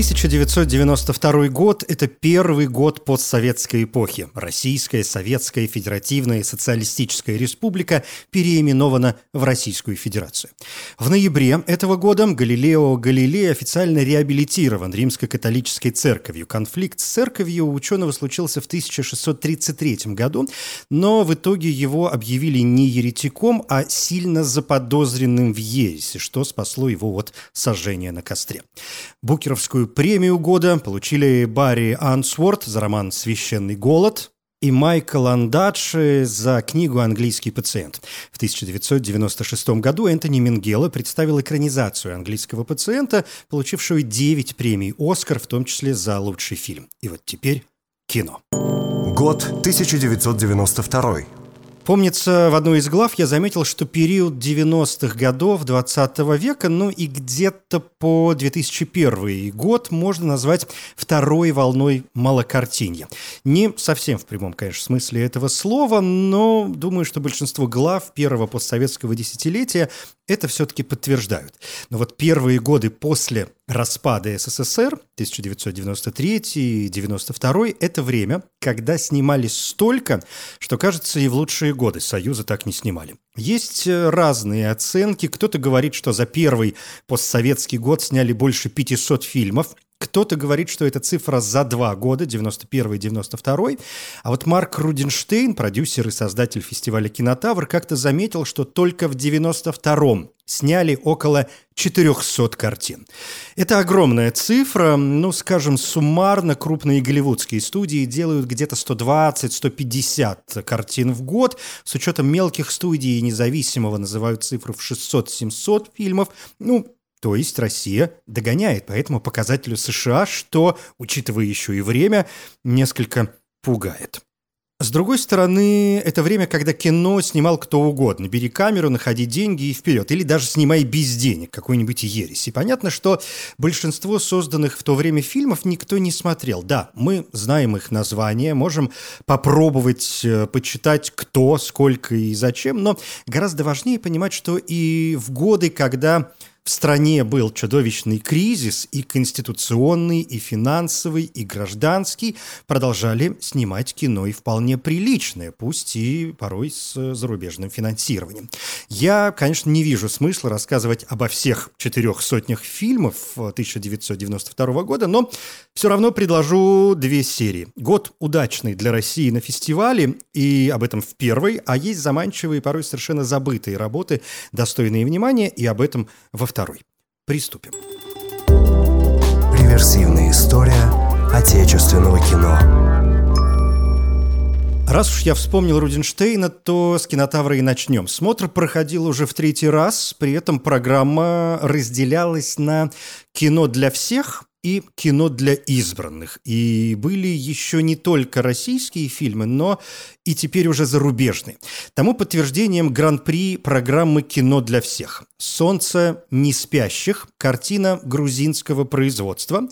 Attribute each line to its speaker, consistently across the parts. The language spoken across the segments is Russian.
Speaker 1: 1992 год – это первый год постсоветской эпохи. Российская, Советская, Федеративная, Социалистическая Республика переименована в Российскую Федерацию. В ноябре этого года Галилео Галилей официально реабилитирован Римско-католической церковью. Конфликт с церковью у ученого случился в 1633 году, но в итоге его объявили не еретиком, а сильно заподозренным в ереси, что спасло его от сожжения на костре. Букеровскую премию года получили Барри Ансворт за роман «Священный голод», и Майкл Ландадши за книгу «Английский пациент». В 1996 году Энтони Мингела представил экранизацию «Английского пациента», получившую 9 премий «Оскар», в том числе за лучший фильм. И вот теперь кино.
Speaker 2: Год 1992.
Speaker 1: Помнится, в одной из глав я заметил, что период 90-х годов 20 -го века, ну и где-то по 2001 год можно назвать второй волной малокартинья. Не совсем в прямом, конечно, смысле этого слова, но думаю, что большинство глав первого постсоветского десятилетия это все-таки подтверждают. Но вот первые годы после распада СССР, 1993 и 92 это время, когда снимались столько, что, кажется, и в лучшие годы Союза так не снимали. Есть э, разные оценки. Кто-то говорит, что за первый постсоветский год сняли больше 500 фильмов, кто-то говорит, что эта цифра за два года, 91 и 92 А вот Марк Рудинштейн, продюсер и создатель фестиваля «Кинотавр», как-то заметил, что только в 92-м сняли около 400 картин. Это огромная цифра. Ну, скажем, суммарно крупные голливудские студии делают где-то 120-150 картин в год. С учетом мелких студий независимого называют цифру в 600-700 фильмов. Ну, то есть Россия догоняет по этому показателю США, что, учитывая еще и время, несколько пугает. С другой стороны, это время, когда кино снимал кто угодно. Бери камеру, находи деньги и вперед. Или даже снимай без денег какой-нибудь ересь. И понятно, что большинство созданных в то время фильмов никто не смотрел. Да, мы знаем их названия, можем попробовать э, почитать кто, сколько и зачем, но гораздо важнее понимать, что и в годы, когда в стране был чудовищный кризис, и конституционный, и финансовый, и гражданский продолжали снимать кино и вполне приличное, пусть и порой с зарубежным финансированием. Я, конечно, не вижу смысла рассказывать обо всех четырех сотнях фильмов 1992 года, но все равно предложу две серии. Год удачный для России на фестивале, и об этом в первой, а есть заманчивые, порой совершенно забытые работы, достойные внимания, и об этом во второй. Приступим.
Speaker 2: Реверсивная история отечественного кино.
Speaker 1: Раз уж я вспомнил Рудинштейна, то с кинотавра и начнем. Смотр проходил уже в третий раз, при этом программа разделялась на кино для всех и кино для избранных. И были еще не только российские фильмы, но и теперь уже зарубежные. Тому подтверждением гран-при программы «Кино для всех». «Солнце не спящих» – картина грузинского производства,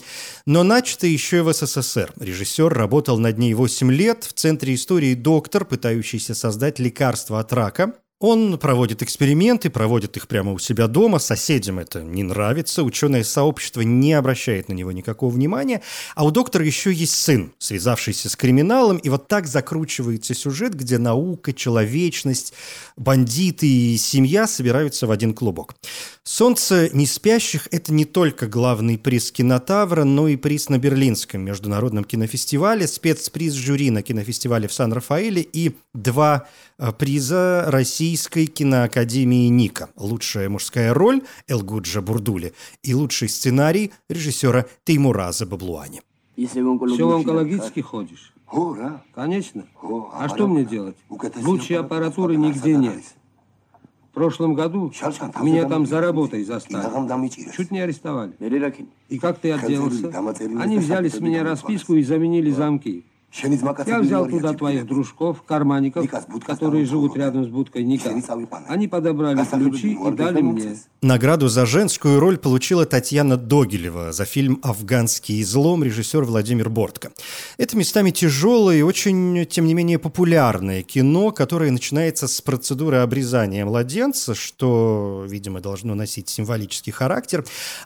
Speaker 1: но начата еще и в СССР. Режиссер работал над ней 8 лет. В центре истории доктор, пытающийся создать лекарство от рака – он проводит эксперименты, проводит их прямо у себя дома, соседям это не нравится, ученое сообщество не обращает на него никакого внимания, а у доктора еще есть сын, связавшийся с криминалом, и вот так закручивается сюжет, где наука, человечность, бандиты и семья собираются в один клубок. «Солнце не спящих» — это не только главный приз кинотавра, но и приз на Берлинском международном кинофестивале, спецприз жюри на кинофестивале в Сан-Рафаэле и два э, приза России Российской киноакадемии Ника. Лучшая мужская роль Элгуджа Бурдули и лучший сценарий режиссера Теймураза Баблуани.
Speaker 3: Все в онкологический ходишь? Конечно. А что мне делать? Лучшей аппаратуры нигде нет. В прошлом году меня там за работой застали. Чуть не арестовали. И как ты отделался? Они взяли с меня расписку и заменили замки. Я взял туда твоих дружков, карманников, которые живут рядом с будкой Ника. Они подобрали ключи и дали мне.
Speaker 1: Награду за женскую роль получила Татьяна Догилева за фильм «Афганский излом» режиссер Владимир Бортко. Это местами тяжелое и очень, тем не менее, популярное кино, которое начинается с процедуры обрезания младенца, что, видимо, должно носить символический характер,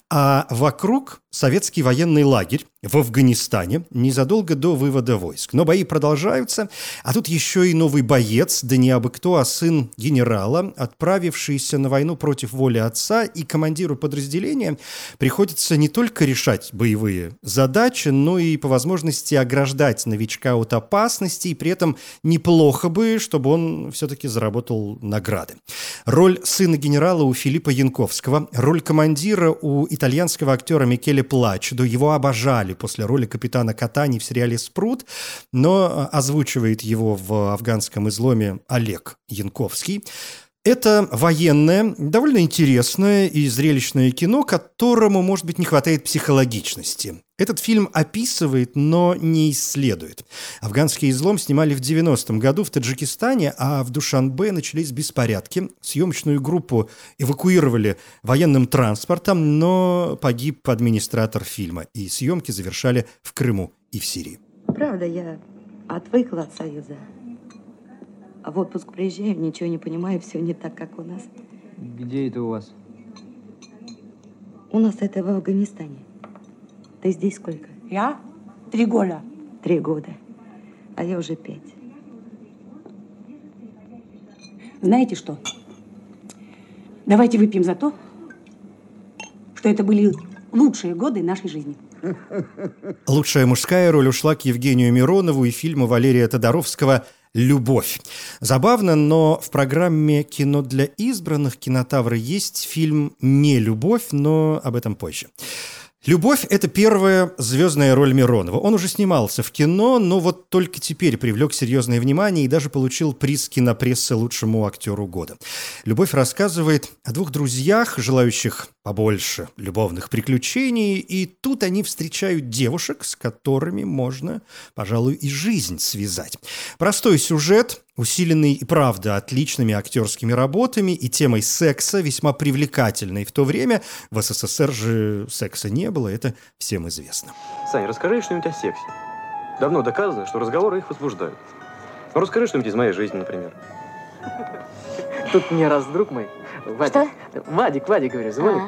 Speaker 1: а вокруг советский военный лагерь в Афганистане незадолго до вывода войск. Но бои продолжаются, а тут еще и новый боец, да не абы кто, а сын генерала, отправившийся на войну против воли отца, и командиру подразделения приходится не только решать боевые задачи, но и по возможности ограждать новичка от опасности, и при этом неплохо бы, чтобы он все-таки заработал награды. Роль сына генерала у Филиппа Янковского, роль командира у итальянского актера Микеле Плачдо, его обожали роли после роли капитана Катани в сериале «Спрут», но э, озвучивает его в афганском изломе Олег Янковский. Это военное, довольно интересное и зрелищное кино, которому, может быть, не хватает психологичности. Этот фильм описывает, но не исследует. Афганский излом снимали в 90-м году в Таджикистане, а в Душанбе начались беспорядки. Съемочную группу эвакуировали военным транспортом, но погиб администратор фильма, и съемки завершали в Крыму и в Сирии.
Speaker 4: Правда, я отвыкла от Союза. А в отпуск приезжаем, ничего не понимаю, все не так, как у нас.
Speaker 5: Где это у вас?
Speaker 4: У нас это в Афганистане. Ты здесь сколько?
Speaker 6: Я? Три года.
Speaker 4: Три года. А я уже пять.
Speaker 6: Знаете что? Давайте выпьем за то, что это были лучшие годы нашей жизни.
Speaker 1: Лучшая мужская роль ушла к Евгению Миронову и фильму Валерия Тодоровского «Любовь». Забавно, но в программе «Кино для избранных» кинотавры есть фильм «Не любовь», но об этом позже. «Любовь» — это первая звездная роль Миронова. Он уже снимался в кино, но вот только теперь привлек серьезное внимание и даже получил приз кинопрессы лучшему актеру года. «Любовь» рассказывает о двух друзьях, желающих побольше любовных приключений, и тут они встречают девушек, с которыми можно, пожалуй, и жизнь связать. Простой сюжет, усиленный и правда отличными актерскими работами и темой секса, весьма привлекательной в то время. В СССР же секса не было, это всем известно.
Speaker 7: Саня, расскажи что-нибудь о сексе. Давно доказано, что разговоры их возбуждают. Ну, расскажи что-нибудь из моей жизни, например.
Speaker 5: Тут мне раз друг мой Вадик.
Speaker 8: Что?
Speaker 5: Вадик, Вадик, говорю, звонит
Speaker 8: А.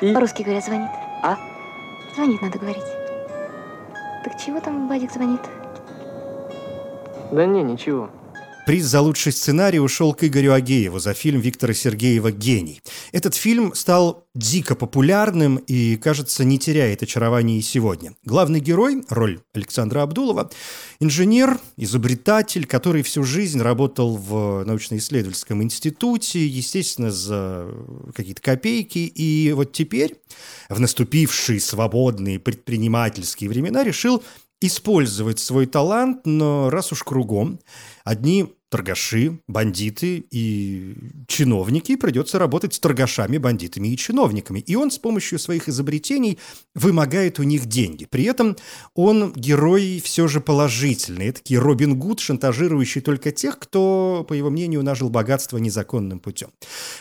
Speaker 5: мне. И...
Speaker 8: По-русски говорят, звонит.
Speaker 5: А?
Speaker 8: Звонит, надо говорить. Так чего там Вадик звонит?
Speaker 5: Да не, ничего.
Speaker 1: Приз за лучший сценарий ушел к Игорю Агееву за фильм Виктора Сергеева «Гений». Этот фильм стал дико популярным и, кажется, не теряет очарования и сегодня. Главный герой, роль Александра Абдулова, инженер, изобретатель, который всю жизнь работал в научно-исследовательском институте, естественно, за какие-то копейки. И вот теперь, в наступившие свободные предпринимательские времена, решил использовать свой талант, но раз уж кругом одни торгаши, бандиты и чиновники, придется работать с торгашами, бандитами и чиновниками. И он с помощью своих изобретений вымогает у них деньги. При этом он герой все же положительный. Это Робин Гуд, шантажирующий только тех, кто, по его мнению, нажил богатство незаконным путем.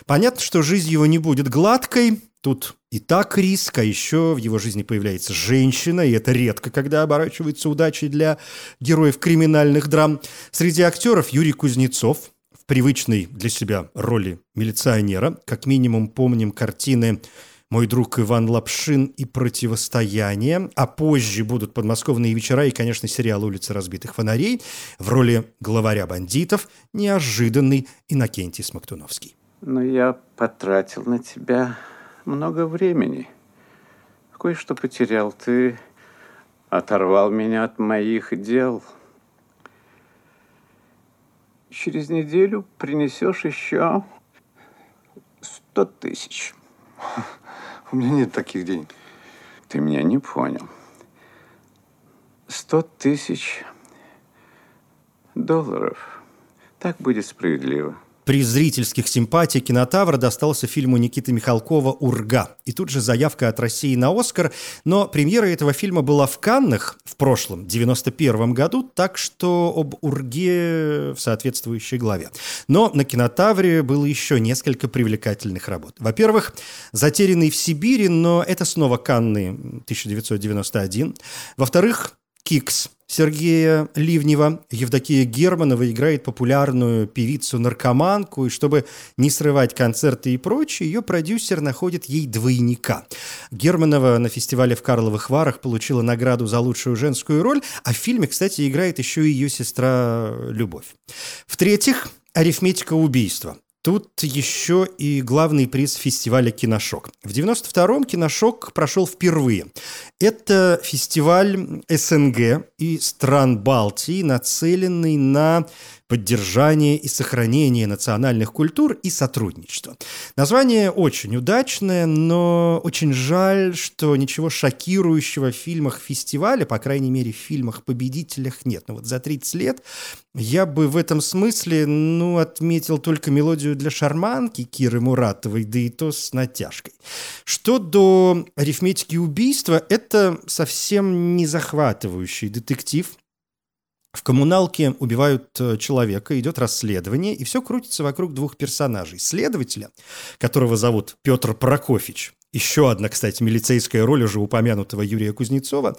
Speaker 1: Понятно, что жизнь его не будет гладкой, Тут и так риск, а еще в его жизни появляется женщина, и это редко, когда оборачивается удачей для героев криминальных драм. Среди актеров Юрий Кузнецов в привычной для себя роли милиционера. Как минимум помним картины «Мой друг Иван Лапшин» и «Противостояние», а позже будут «Подмосковные вечера» и, конечно, сериал «Улица разбитых фонарей» в роли главаря бандитов неожиданный Иннокентий Смоктуновский.
Speaker 9: Но я потратил на тебя много времени. Кое-что потерял. Ты оторвал меня от моих дел. Через неделю принесешь еще сто тысяч.
Speaker 10: У меня нет таких денег.
Speaker 9: Ты меня не понял. Сто тысяч долларов. Так будет справедливо.
Speaker 1: При зрительских симпатий кинотавра достался фильму Никиты Михалкова «Урга». И тут же заявка от России на «Оскар». Но премьера этого фильма была в Каннах в прошлом, 91 году, так что об «Урге» в соответствующей главе. Но на кинотавре было еще несколько привлекательных работ. Во-первых, «Затерянный в Сибири», но это снова Канны 1991. Во-вторых, «Кикс» Сергея Ливнева. Евдокия Германова играет популярную певицу-наркоманку, и чтобы не срывать концерты и прочее, ее продюсер находит ей двойника. Германова на фестивале в Карловых Варах получила награду за лучшую женскую роль, а в фильме, кстати, играет еще и ее сестра Любовь. В-третьих, арифметика убийства. Тут еще и главный приз фестиваля «Киношок». В 92-м «Киношок» прошел впервые. Это фестиваль СНГ и стран Балтии, нацеленный на поддержание и сохранение национальных культур и сотрудничество. Название очень удачное, но очень жаль, что ничего шокирующего в фильмах фестиваля, по крайней мере, в фильмах-победителях нет. Но вот за 30 лет я бы в этом смысле, ну, отметил только мелодию для шарманки Киры Муратовой, да и то с натяжкой. Что до арифметики убийства, это совсем не захватывающий детектив, в коммуналке убивают э, человека, идет расследование, и все крутится вокруг двух персонажей. Следователя, которого зовут Петр Прокофьевич, еще одна, кстати, милицейская роль уже упомянутого Юрия Кузнецова,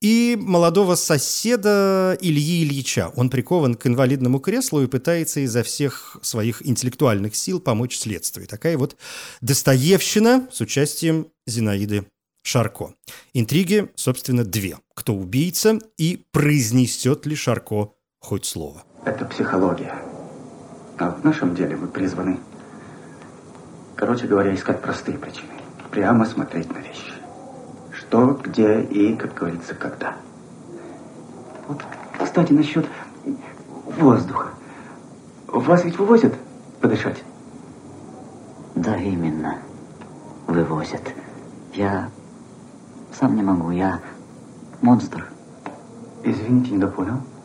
Speaker 1: и молодого соседа Ильи Ильича. Он прикован к инвалидному креслу и пытается изо всех своих интеллектуальных сил помочь следствию. Такая вот Достоевщина с участием Зинаиды Шарко. Интриги, собственно, две. Кто убийца и произнесет ли Шарко хоть слово.
Speaker 11: Это психология. А в нашем деле мы призваны, короче говоря, искать простые причины. Прямо смотреть на вещи. Что, где и, как говорится, когда. Вот, кстати, насчет воздуха. Вас ведь вывозят подышать?
Speaker 12: Да, именно. Вывозят. Я сам не могу, я монстр.
Speaker 11: Извините, недопонял.
Speaker 12: Урод.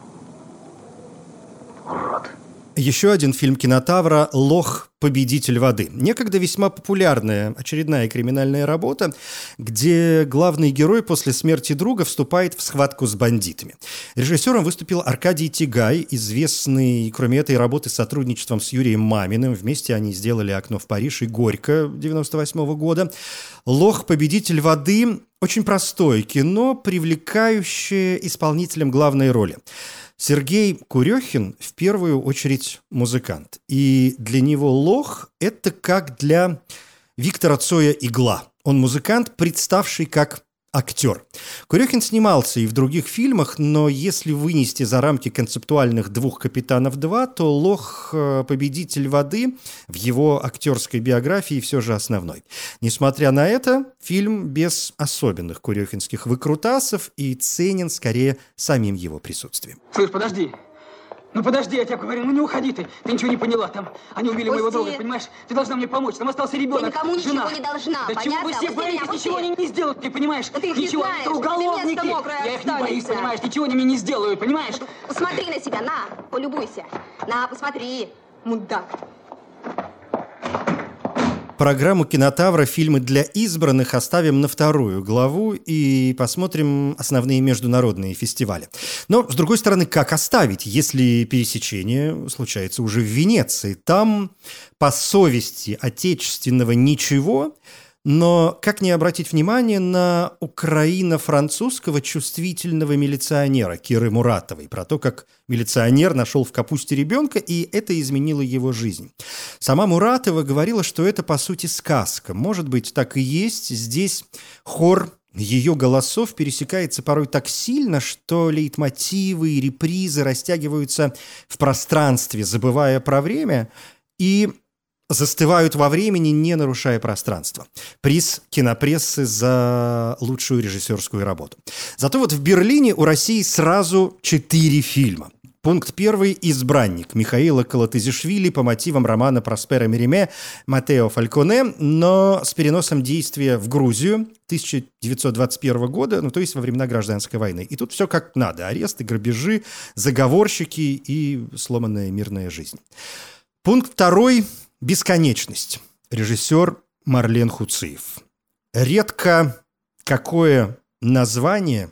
Speaker 1: Еще один фильм кинотавра «Лох. Победитель воды». Некогда весьма популярная очередная криминальная работа, где главный герой после смерти друга вступает в схватку с бандитами. Режиссером выступил Аркадий Тигай, известный, кроме этой работы, сотрудничеством с Юрием Маминым. Вместе они сделали «Окно в Париж» и «Горько» 98 года. «Лох. Победитель воды» – очень простое кино, привлекающее исполнителем главной роли. Сергей Курехин в первую очередь музыкант. И для него лох – это как для Виктора Цоя игла. Он музыкант, представший как актер. Курехин снимался и в других фильмах, но если вынести за рамки концептуальных «Двух капитанов 2», то «Лох. Э, победитель воды» в его актерской биографии все же основной. Несмотря на это, фильм без особенных курехинских выкрутасов и ценен скорее самим его присутствием.
Speaker 13: Слышь, подожди, ну подожди, я тебе говорю, ну не уходи ты. Ты ничего не поняла. Там они убили Пусти. моего друга, понимаешь? Ты должна мне помочь. Там остался ребенок.
Speaker 14: Ты никому
Speaker 13: жена.
Speaker 14: ничего не должна.
Speaker 13: Да
Speaker 14: понятно?
Speaker 13: чего вы все боитесь? Ничего они не сделают, ты понимаешь?
Speaker 14: Да ты их
Speaker 13: ничего,
Speaker 14: не знаешь.
Speaker 13: это уголовники. Я их не боюсь, понимаешь? Ничего они мне не сделают, понимаешь?
Speaker 14: Посмотри на себя, на, полюбуйся. На, посмотри, мудак.
Speaker 1: Программу кинотавра «Фильмы для избранных» оставим на вторую главу и посмотрим основные международные фестивали. Но, с другой стороны, как оставить, если пересечение случается уже в Венеции? Там, по совести отечественного ничего – но как не обратить внимание на украино-французского чувствительного милиционера Киры Муратовой, про то, как милиционер нашел в капусте ребенка, и это изменило его жизнь. Сама Муратова говорила, что это, по сути, сказка. Может быть, так и есть. Здесь хор ее голосов пересекается порой так сильно, что лейтмотивы и репризы растягиваются в пространстве, забывая про время, и застывают во времени, не нарушая пространство. Приз кинопрессы за лучшую режиссерскую работу. Зато вот в Берлине у России сразу четыре фильма. Пункт первый – «Избранник» Михаила Калатызишвили по мотивам романа Проспера Мериме Матео Фальконе, но с переносом действия в Грузию 1921 года, ну то есть во времена гражданской войны. И тут все как надо – аресты, грабежи, заговорщики и сломанная мирная жизнь. Пункт второй – «Бесконечность». Режиссер Марлен Хуциев. Редко какое название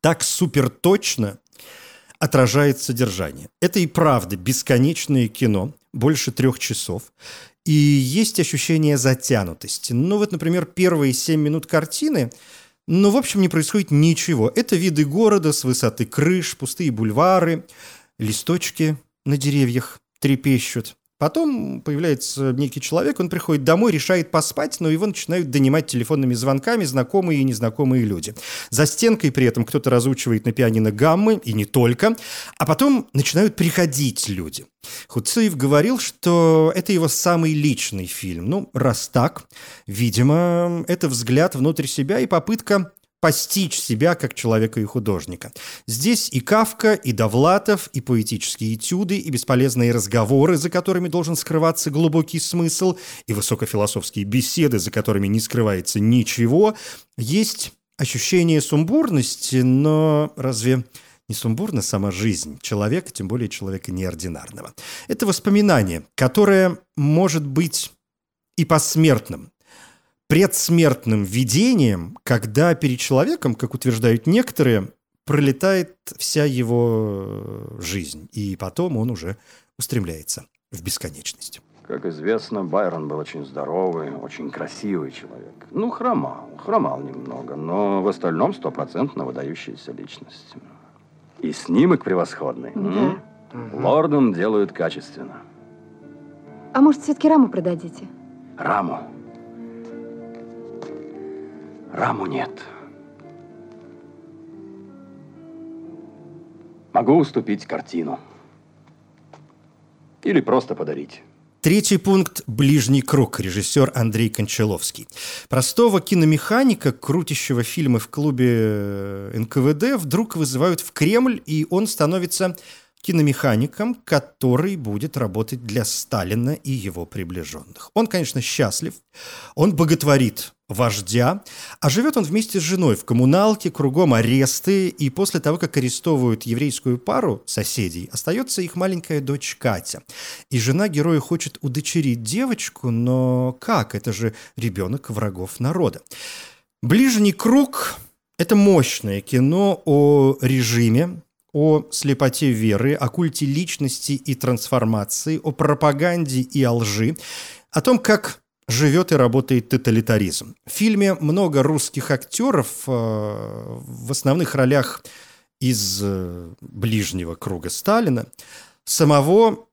Speaker 1: так суперточно отражает содержание. Это и правда бесконечное кино, больше трех часов. И есть ощущение затянутости. Ну вот, например, первые семь минут картины ну, в общем, не происходит ничего. Это виды города с высоты крыш, пустые бульвары, листочки на деревьях трепещут. Потом появляется некий человек, он приходит домой, решает поспать, но его начинают донимать телефонными звонками знакомые и незнакомые люди. За стенкой при этом кто-то разучивает на пианино гаммы, и не только. А потом начинают приходить люди. Хуцеев говорил, что это его самый личный фильм. Ну, раз так, видимо, это взгляд внутрь себя и попытка постичь себя как человека и художника. Здесь и Кавка, и Довлатов, и поэтические этюды, и бесполезные разговоры, за которыми должен скрываться глубокий смысл, и высокофилософские беседы, за которыми не скрывается ничего. Есть ощущение сумбурности, но разве не сумбурна сама жизнь человека, тем более человека неординарного? Это воспоминание, которое может быть и посмертным, предсмертным видением, когда перед человеком, как утверждают некоторые, пролетает вся его жизнь, и потом он уже устремляется в бесконечность.
Speaker 15: Как известно, Байрон был очень здоровый, очень красивый человек. Ну, хромал, хромал немного, но в остальном стопроцентно выдающаяся личность. И снимок превосходный. Да. Угу. Лордом делают качественно.
Speaker 8: А может, все-таки раму продадите?
Speaker 15: Раму? Раму нет. Могу уступить картину. Или просто подарить.
Speaker 1: Третий пункт – «Ближний круг», режиссер Андрей Кончаловский. Простого киномеханика, крутящего фильмы в клубе э, НКВД, вдруг вызывают в Кремль, и он становится киномехаником, который будет работать для Сталина и его приближенных. Он, конечно, счастлив, он боготворит вождя, а живет он вместе с женой в коммуналке, кругом аресты, и после того, как арестовывают еврейскую пару соседей, остается их маленькая дочь Катя. И жена героя хочет удочерить девочку, но как? Это же ребенок врагов народа. «Ближний круг» — это мощное кино о режиме, о слепоте веры, о культе личности и трансформации, о пропаганде и о лжи, о том, как живет и работает тоталитаризм. В фильме много русских актеров э, в основных ролях из э, ближнего круга Сталина. Самого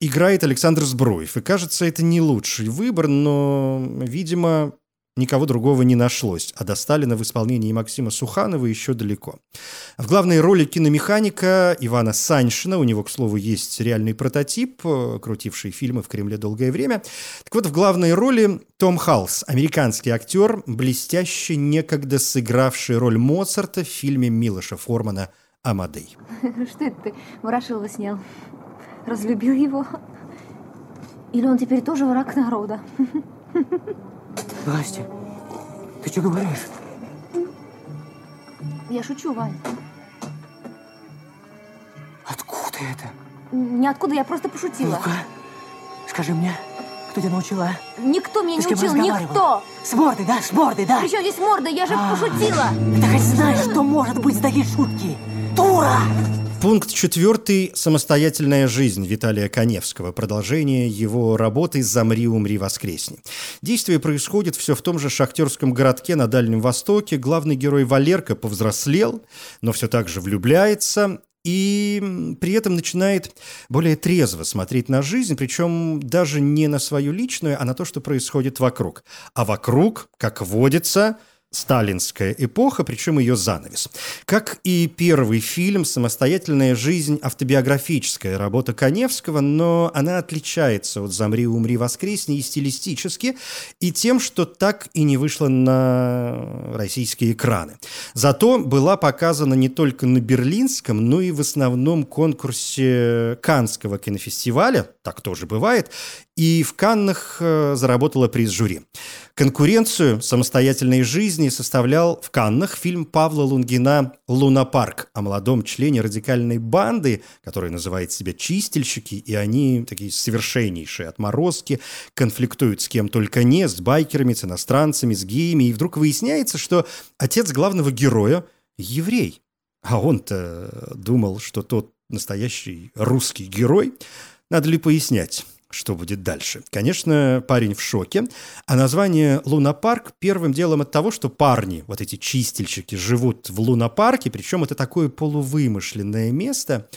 Speaker 1: играет Александр Збруев. И кажется, это не лучший выбор, но, видимо, никого другого не нашлось, а до Сталина в исполнении Максима Суханова еще далеко. В главной роли киномеханика Ивана Саньшина, у него, к слову, есть реальный прототип, э, крутивший фильмы в Кремле долгое время. Так вот, в главной роли Том Халс, американский актер, блестяще некогда сыгравший роль Моцарта в фильме Милоша Формана «Амадей».
Speaker 8: Что это ты Ворошилова снял? Разлюбил его? Или он теперь тоже враг народа?
Speaker 13: Настя, ты что говоришь?
Speaker 8: Я шучу, Вань.
Speaker 13: Откуда это?
Speaker 8: Ниоткуда, я просто пошутила.
Speaker 13: Ну-ка, скажи мне, кто тебя научила?
Speaker 8: Никто меня Ты не учил, никто!
Speaker 13: С мордой, да, с мордой, да?
Speaker 8: Причем здесь морда, я же а, пошутила!
Speaker 13: Ты хоть знаешь, что может быть за такие шутки? Дура!
Speaker 1: Пункт четвертый – самостоятельная жизнь Виталия Коневского. Продолжение его работы «Замри, умри, воскресни». Действие происходит все в том же шахтерском городке на Дальнем Востоке. Главный герой Валерка повзрослел, но все так же влюбляется и при этом начинает более трезво смотреть на жизнь, причем даже не на свою личную, а на то, что происходит вокруг. А вокруг, как водится, сталинская эпоха, причем ее занавес. Как и первый фильм «Самостоятельная жизнь» автобиографическая работа Коневского, но она отличается от «Замри, умри, воскресни» и стилистически, и тем, что так и не вышла на российские экраны. Зато была показана не только на Берлинском, но и в основном конкурсе Канского кинофестиваля так тоже бывает, и в Каннах э, заработала приз жюри. Конкуренцию самостоятельной жизни составлял в Каннах фильм Павла Лунгина «Лунапарк» о молодом члене радикальной банды, который называет себя «Чистильщики», и они такие совершеннейшие отморозки, конфликтуют с кем только не, с байкерами, с иностранцами, с геями, и вдруг выясняется, что отец главного героя – еврей. А он-то думал, что тот настоящий русский герой. Надо ли пояснять? что будет дальше. Конечно, парень в шоке. А название «Лунопарк» первым делом от того, что парни, вот эти чистильщики, живут в лунопарке, причем это такое полувымышленное место,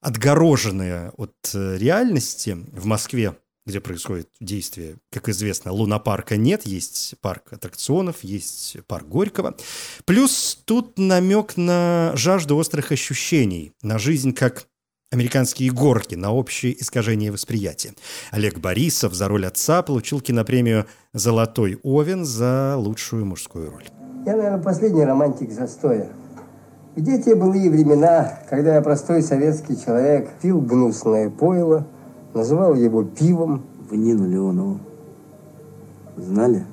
Speaker 1: отгороженное от э, реальности в Москве, где происходит действие, как известно, лунопарка нет, есть парк аттракционов, есть парк Горького. Плюс тут намек на жажду острых ощущений, на жизнь как «Американские горки» на общее искажение восприятия. Олег Борисов за роль отца получил кинопремию «Золотой Овен» за лучшую мужскую роль.
Speaker 16: Я, наверное, последний романтик застоя. Где те былые времена, когда я простой советский человек пил гнусное пойло, называл его пивом?
Speaker 17: В Нину Леонову. Знали?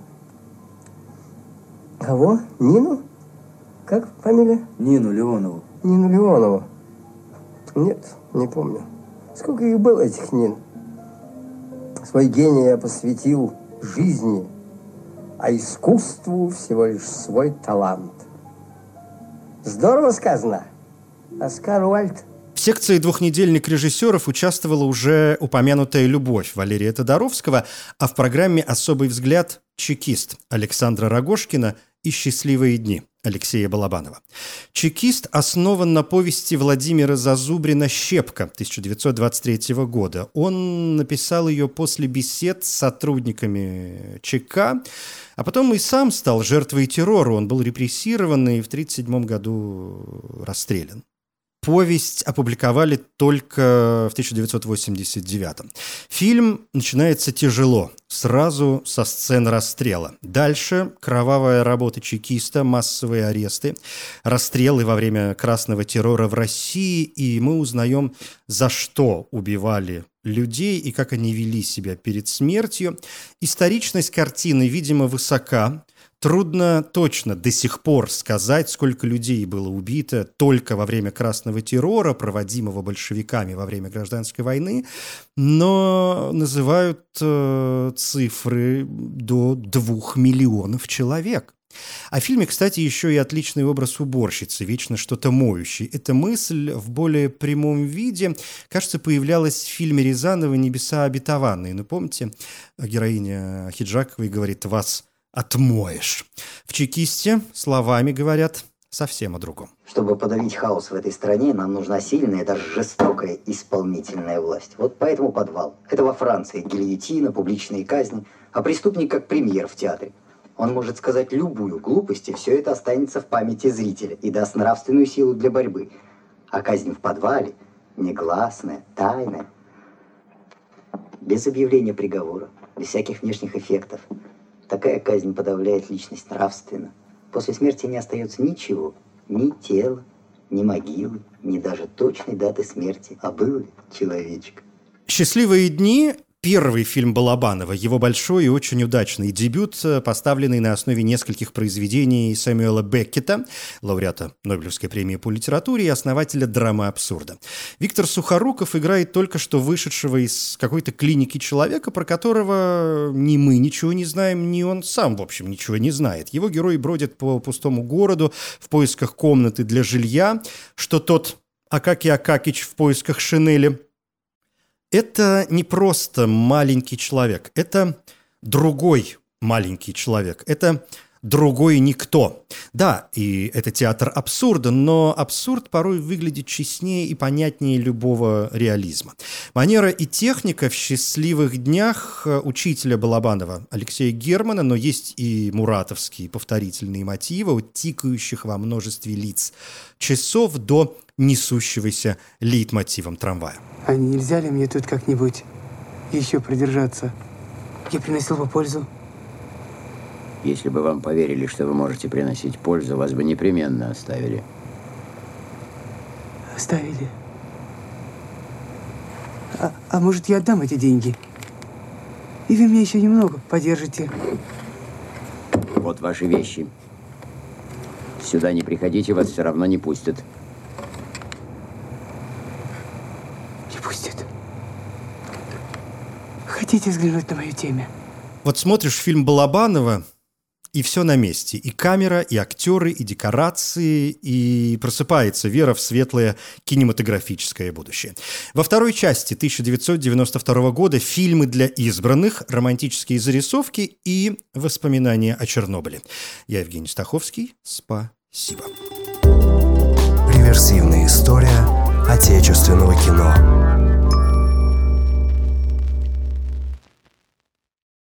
Speaker 16: Кого? Нину? Как фамилия?
Speaker 17: Нину Леонову.
Speaker 16: Нину Леонову. Нет, не помню. Сколько их было, этих Нин? Свой гений я посвятил жизни, а искусству всего лишь свой талант. Здорово сказано. Оскар Уальд.
Speaker 1: В секции «Двухнедельник режиссеров» участвовала уже упомянутая «Любовь» Валерия Тодоровского, а в программе «Особый взгляд» чекист Александра Рогошкина и «Счастливые дни» Алексея Балабанова. «Чекист» основан на повести Владимира Зазубрина «Щепка» 1923 года. Он написал ее после бесед с сотрудниками ЧК, а потом и сам стал жертвой террора. Он был репрессирован и в 1937 году расстрелян. Повесть опубликовали только в 1989. Фильм начинается тяжело, сразу со сцен расстрела. Дальше кровавая работа чекиста, массовые аресты, расстрелы во время красного террора в России, и мы узнаем, за что убивали людей и как они вели себя перед смертью. Историчность картины, видимо, высока, Трудно точно до сих пор сказать, сколько людей было убито только во время красного террора, проводимого большевиками во время гражданской войны, но называют э, цифры до двух миллионов человек. В фильме, кстати, еще и отличный образ уборщицы, вечно что-то моющей. Эта мысль в более прямом виде, кажется, появлялась в фильме Рязанова «Небеса обетованные». Ну, помните, героиня Хиджаковой говорит «Вас отмоешь. В чекисте словами говорят совсем о другом.
Speaker 18: Чтобы подавить хаос в этой стране, нам нужна сильная, даже жестокая исполнительная власть. Вот поэтому подвал. Это во Франции гильотина, публичные казни, а преступник как премьер в театре. Он может сказать любую глупость, и все это останется в памяти зрителя и даст нравственную силу для борьбы. А казнь в подвале негласная, тайная, без объявления приговора, без всяких внешних эффектов – Такая казнь подавляет личность нравственно. После смерти не остается ничего, ни тела, ни могилы, ни даже точной даты смерти. А был ли человечек?
Speaker 1: «Счастливые дни» первый фильм Балабанова, его большой и очень удачный дебют, э, поставленный на основе нескольких произведений Сэмюэла Беккета, лауреата Нобелевской премии по литературе и основателя драмы абсурда. Виктор Сухоруков играет только что вышедшего из какой-то клиники человека, про которого ни мы ничего не знаем, ни он сам, в общем, ничего не знает. Его герой бродит по пустому городу в поисках комнаты для жилья, что тот Акакий Акакич в поисках шинели – это не просто маленький человек, это другой маленький человек, это другой никто. Да, и это театр абсурда, но абсурд порой выглядит честнее и понятнее любого реализма. Манера и техника в «Счастливых днях» учителя Балабанова Алексея Германа, но есть и муратовские повторительные мотивы тикающих во множестве лиц часов до несущегося лейтмотивом трамвая.
Speaker 19: А нельзя ли мне тут как-нибудь еще продержаться? Я приносил бы пользу.
Speaker 20: Если бы вам поверили, что вы можете приносить пользу, вас бы непременно оставили.
Speaker 19: Оставили. А, а А может, я отдам эти деньги? И вы меня еще немного поддержите.
Speaker 20: Вот ваши вещи. Сюда не приходите, вас все равно не пустят.
Speaker 19: Не пустят. Хотите взглянуть на мою темя?
Speaker 1: Вот смотришь фильм Балабанова, и все на месте. И камера, и актеры, и декорации, и просыпается вера в светлое кинематографическое будущее. Во второй части 1992 года фильмы для избранных, романтические зарисовки и воспоминания о Чернобыле. Я Евгений Стаховский. Спасибо.
Speaker 2: Реверсивная история отечественного кино.